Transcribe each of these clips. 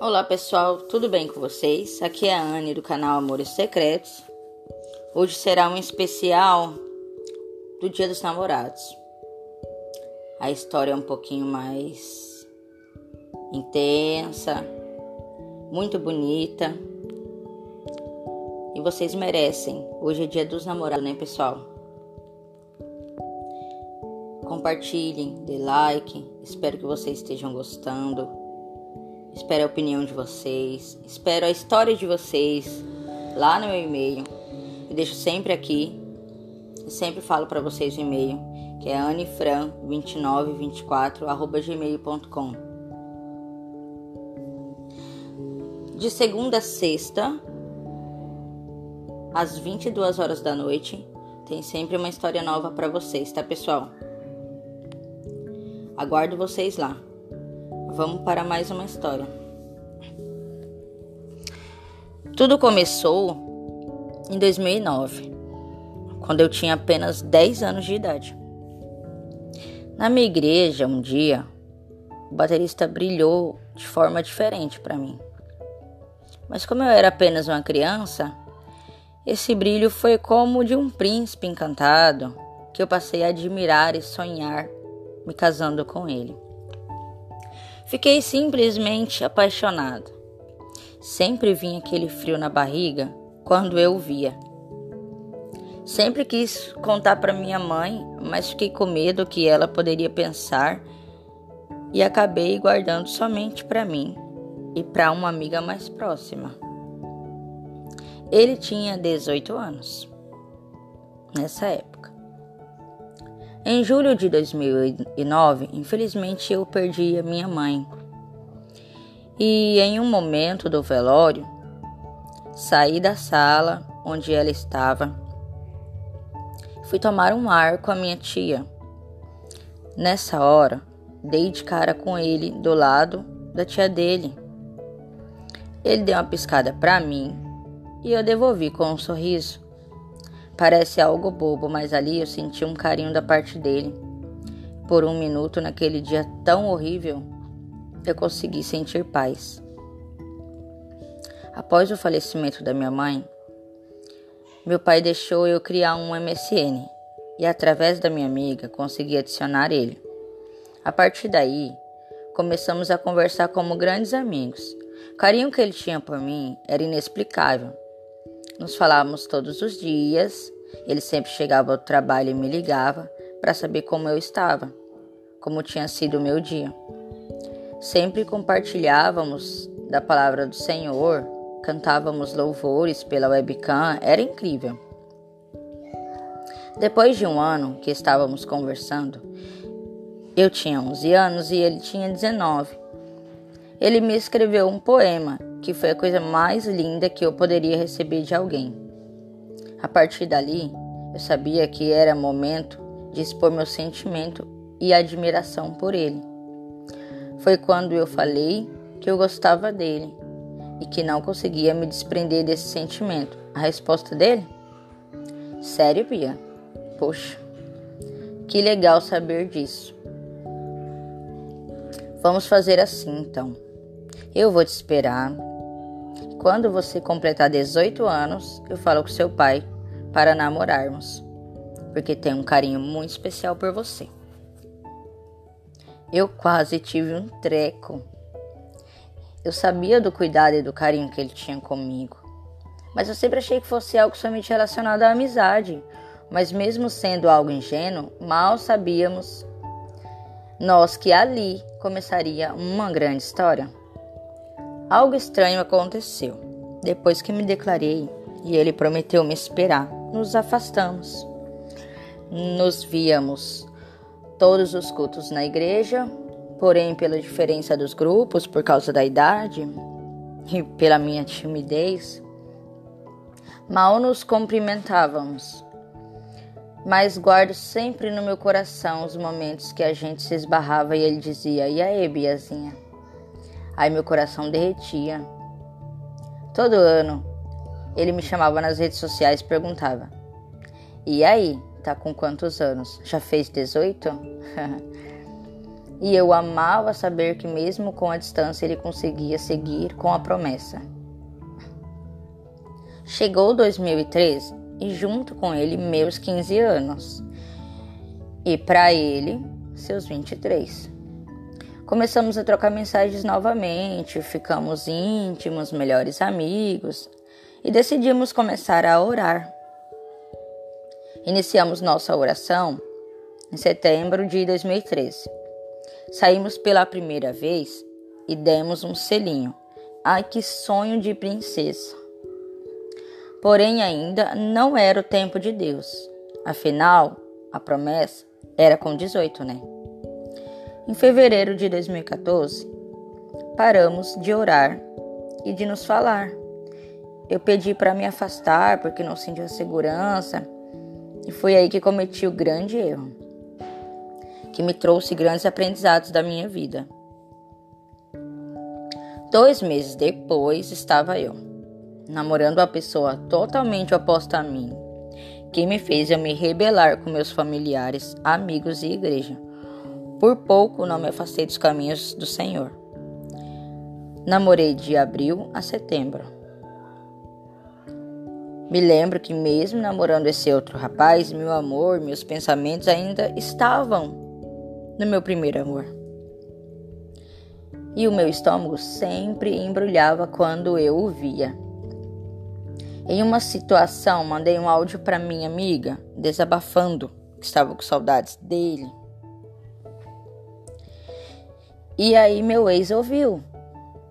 Olá pessoal, tudo bem com vocês? Aqui é a Anne do canal Amores Secretos. Hoje será um especial do Dia dos Namorados. A história é um pouquinho mais intensa, muito bonita. E vocês merecem. Hoje é Dia dos Namorados, né, pessoal? Compartilhem, dê like. Espero que vocês estejam gostando. Espero a opinião de vocês. Espero a história de vocês lá no meu e-mail. Eu deixo sempre aqui. Eu sempre falo para vocês o e-mail, que é anifran2924@gmail.com. De segunda a sexta, às 22 horas da noite, tem sempre uma história nova para vocês, tá, pessoal? Aguardo vocês lá. Vamos para mais uma história. Tudo começou em 2009, quando eu tinha apenas 10 anos de idade. Na minha igreja, um dia, o baterista brilhou de forma diferente para mim. Mas como eu era apenas uma criança, esse brilho foi como de um príncipe encantado que eu passei a admirar e sonhar me casando com ele. Fiquei simplesmente apaixonado. Sempre vinha aquele frio na barriga quando eu via. Sempre quis contar para minha mãe, mas fiquei com medo que ela poderia pensar e acabei guardando somente para mim e para uma amiga mais próxima. Ele tinha 18 anos nessa época. Em julho de 2009, infelizmente eu perdi a minha mãe. E em um momento do velório, saí da sala onde ela estava. Fui tomar um ar com a minha tia. Nessa hora, dei de cara com ele do lado da tia dele. Ele deu uma piscada para mim e eu devolvi com um sorriso. Parece algo bobo, mas ali eu senti um carinho da parte dele. Por um minuto, naquele dia tão horrível, eu consegui sentir paz. Após o falecimento da minha mãe, meu pai deixou eu criar um MSN e, através da minha amiga, consegui adicionar ele. A partir daí, começamos a conversar como grandes amigos. O carinho que ele tinha por mim era inexplicável. Nos falávamos todos os dias. Ele sempre chegava ao trabalho e me ligava para saber como eu estava, como tinha sido o meu dia. Sempre compartilhávamos da palavra do Senhor, cantávamos louvores pela webcam, era incrível. Depois de um ano que estávamos conversando, eu tinha 11 anos e ele tinha 19. Ele me escreveu um poema que foi a coisa mais linda que eu poderia receber de alguém. A partir dali, eu sabia que era momento de expor meu sentimento e admiração por ele. Foi quando eu falei que eu gostava dele e que não conseguia me desprender desse sentimento. A resposta dele? Sério, Bia? Poxa, que legal saber disso. Vamos fazer assim então. Eu vou te esperar quando você completar 18 anos, eu falo com seu pai para namorarmos, porque tem um carinho muito especial por você. Eu quase tive um treco. Eu sabia do cuidado e do carinho que ele tinha comigo, mas eu sempre achei que fosse algo somente relacionado à amizade. Mas mesmo sendo algo ingênuo, mal sabíamos nós que ali começaria uma grande história. Algo estranho aconteceu. Depois que me declarei e ele prometeu me esperar, nos afastamos. Nos víamos todos os cultos na igreja, porém, pela diferença dos grupos, por causa da idade e pela minha timidez, mal nos cumprimentávamos. Mas guardo sempre no meu coração os momentos que a gente se esbarrava e ele dizia: E aí, Biazinha? Aí meu coração derretia. Todo ano ele me chamava nas redes sociais e perguntava: E aí, tá com quantos anos? Já fez 18? E eu amava saber que, mesmo com a distância, ele conseguia seguir com a promessa. Chegou 2013 e, junto com ele, meus 15 anos. E para ele, seus 23. Começamos a trocar mensagens novamente, ficamos íntimos, melhores amigos e decidimos começar a orar. Iniciamos nossa oração em setembro de 2013. Saímos pela primeira vez e demos um selinho. Ai, que sonho de princesa! Porém, ainda não era o tempo de Deus. Afinal, a promessa era com 18, né? Em fevereiro de 2014, paramos de orar e de nos falar. Eu pedi para me afastar porque não sentia segurança e foi aí que cometi o grande erro, que me trouxe grandes aprendizados da minha vida. Dois meses depois estava eu, namorando uma pessoa totalmente oposta a mim, que me fez eu me rebelar com meus familiares, amigos e igreja. Por pouco não me afastei dos caminhos do Senhor. Namorei de abril a setembro. Me lembro que, mesmo namorando esse outro rapaz, meu amor, meus pensamentos ainda estavam no meu primeiro amor. E o meu estômago sempre embrulhava quando eu o via. Em uma situação, mandei um áudio para minha amiga, desabafando que estava com saudades dele. E aí meu ex ouviu.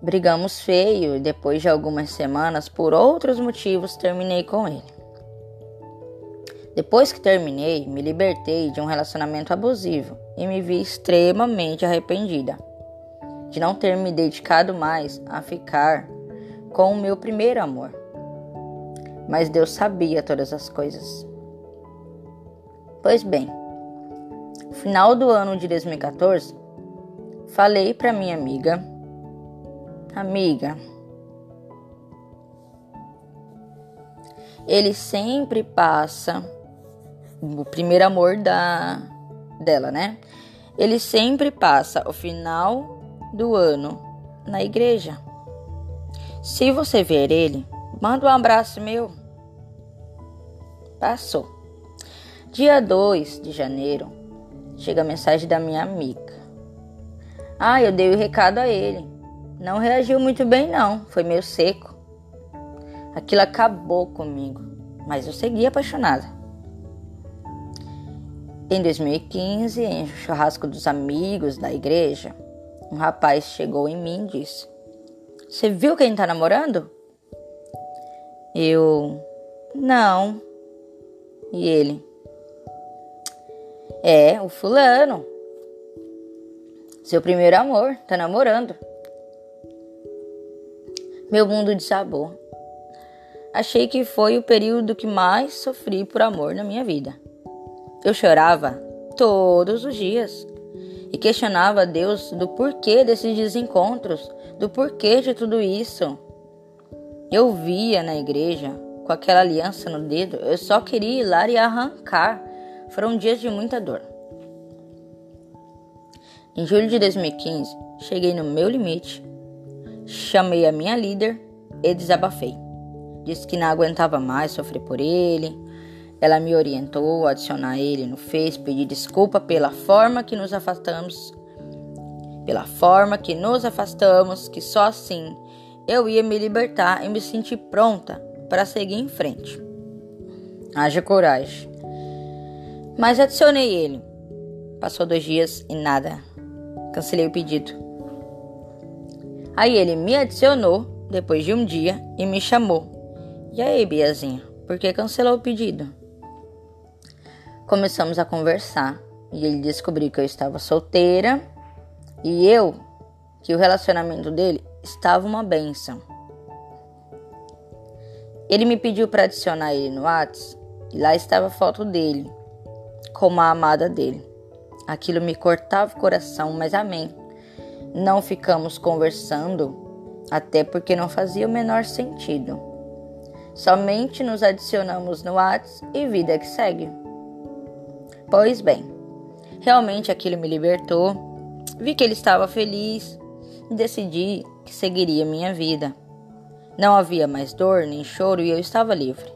Brigamos feio e depois de algumas semanas, por outros motivos, terminei com ele. Depois que terminei, me libertei de um relacionamento abusivo e me vi extremamente arrependida de não ter me dedicado mais a ficar com o meu primeiro amor mas Deus sabia todas as coisas. Pois bem, final do ano de 2014, falei para minha amiga, amiga, ele sempre passa o primeiro amor da dela, né? Ele sempre passa o final do ano na igreja. Se você ver ele, Manda um abraço meu. Passou. Dia 2 de janeiro, chega a mensagem da minha amiga. Ah, eu dei o recado a ele. Não reagiu muito bem, não. Foi meio seco. Aquilo acabou comigo, mas eu segui apaixonada. Em 2015, em um churrasco dos amigos da igreja, um rapaz chegou em mim e disse: Você viu quem tá namorando? Eu, não. E ele, é, o fulano. Seu primeiro amor, tá namorando. Meu mundo desabou. Achei que foi o período que mais sofri por amor na minha vida. Eu chorava todos os dias e questionava a Deus do porquê desses desencontros, do porquê de tudo isso. Eu via na igreja com aquela aliança no dedo, eu só queria ir lá e arrancar. Foram dias de muita dor. Em julho de 2015, cheguei no meu limite, chamei a minha líder e desabafei. Disse que não aguentava mais sofrer por ele. Ela me orientou a adicionar ele no Face, pedir desculpa pela forma que nos afastamos, pela forma que nos afastamos, que só assim eu ia me libertar e me sentir pronta para seguir em frente. Haja coragem. Mas adicionei ele. Passou dois dias e nada. Cancelei o pedido. Aí ele me adicionou depois de um dia e me chamou. E aí, Biazinha, por que cancelou o pedido? Começamos a conversar e ele descobriu que eu estava solteira e eu que o relacionamento dele estava uma benção. Ele me pediu para adicionar ele no WhatsApp e lá estava a foto dele, como a amada dele. Aquilo me cortava o coração, mas amém. Não ficamos conversando, até porque não fazia o menor sentido. Somente nos adicionamos no WhatsApp e vida que segue. Pois bem, realmente aquilo me libertou Vi que ele estava feliz e decidi que seguiria minha vida. Não havia mais dor nem choro e eu estava livre.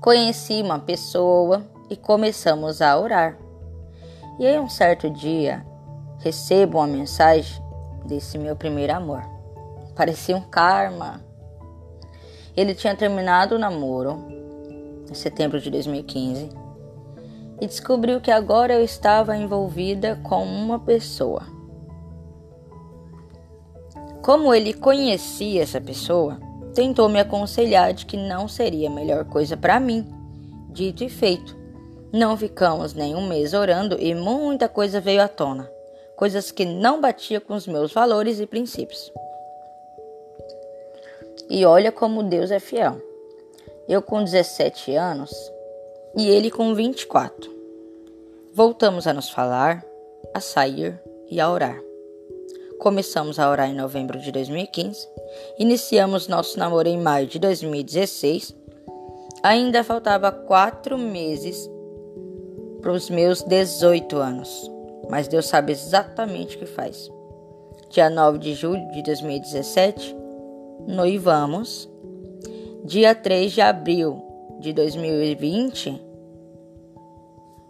Conheci uma pessoa e começamos a orar. E aí, um certo dia, recebo uma mensagem desse meu primeiro amor. Parecia um karma. Ele tinha terminado o namoro em setembro de 2015 e descobriu que agora eu estava envolvida com uma pessoa. Como ele conhecia essa pessoa, tentou me aconselhar de que não seria a melhor coisa para mim. Dito e feito. Não ficamos nem um mês orando e muita coisa veio à tona, coisas que não batia com os meus valores e princípios. E olha como Deus é fiel. Eu com 17 anos e ele com 24. Voltamos a nos falar, a sair e a orar. Começamos a orar em novembro de 2015, iniciamos nosso namoro em maio de 2016. Ainda faltava quatro meses para os meus 18 anos, mas Deus sabe exatamente o que faz. Dia 9 de julho de 2017, noivamos. Dia 3 de abril de 2020,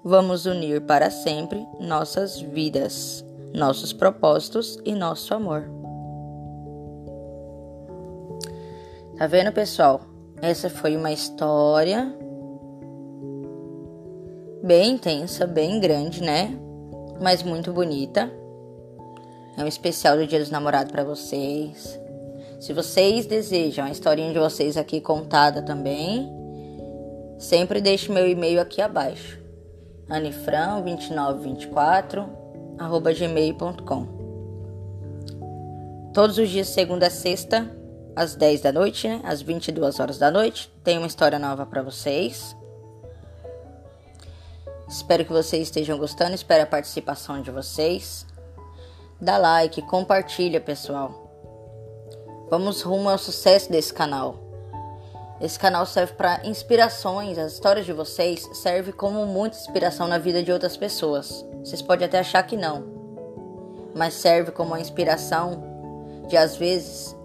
vamos unir para sempre nossas vidas, nossos propósitos e nosso amor. Tá vendo, pessoal? Essa foi uma história bem intensa, bem grande, né? Mas muito bonita. É um especial do Dia dos Namorados para vocês. Se vocês desejam a historinha de vocês aqui contada também, sempre deixe meu e-mail aqui abaixo. anifran2924 arroba gmail.com Todos os dias, segunda a sexta, às 10 da noite, né? Às 22 horas da noite, tem uma história nova para vocês. Espero que vocês estejam gostando, espero a participação de vocês. Dá like, compartilha, pessoal. Vamos rumo ao sucesso desse canal. Esse canal serve para inspirações, as histórias de vocês servem como muita inspiração na vida de outras pessoas. Vocês podem até achar que não, mas serve como uma inspiração de às vezes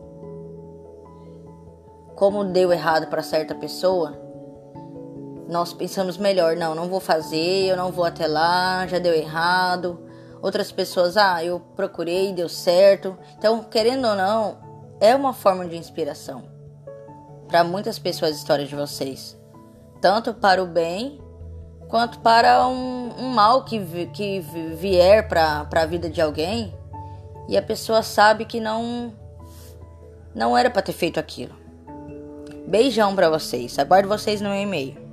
como deu errado para certa pessoa, nós pensamos melhor, não, não vou fazer, eu não vou até lá, já deu errado. Outras pessoas, ah, eu procurei, deu certo. Então, querendo ou não, é uma forma de inspiração para muitas pessoas a história de vocês, tanto para o bem quanto para um, um mal que, que vier para a vida de alguém e a pessoa sabe que não não era para ter feito aquilo. Beijão para vocês. Aguardo vocês no e-mail.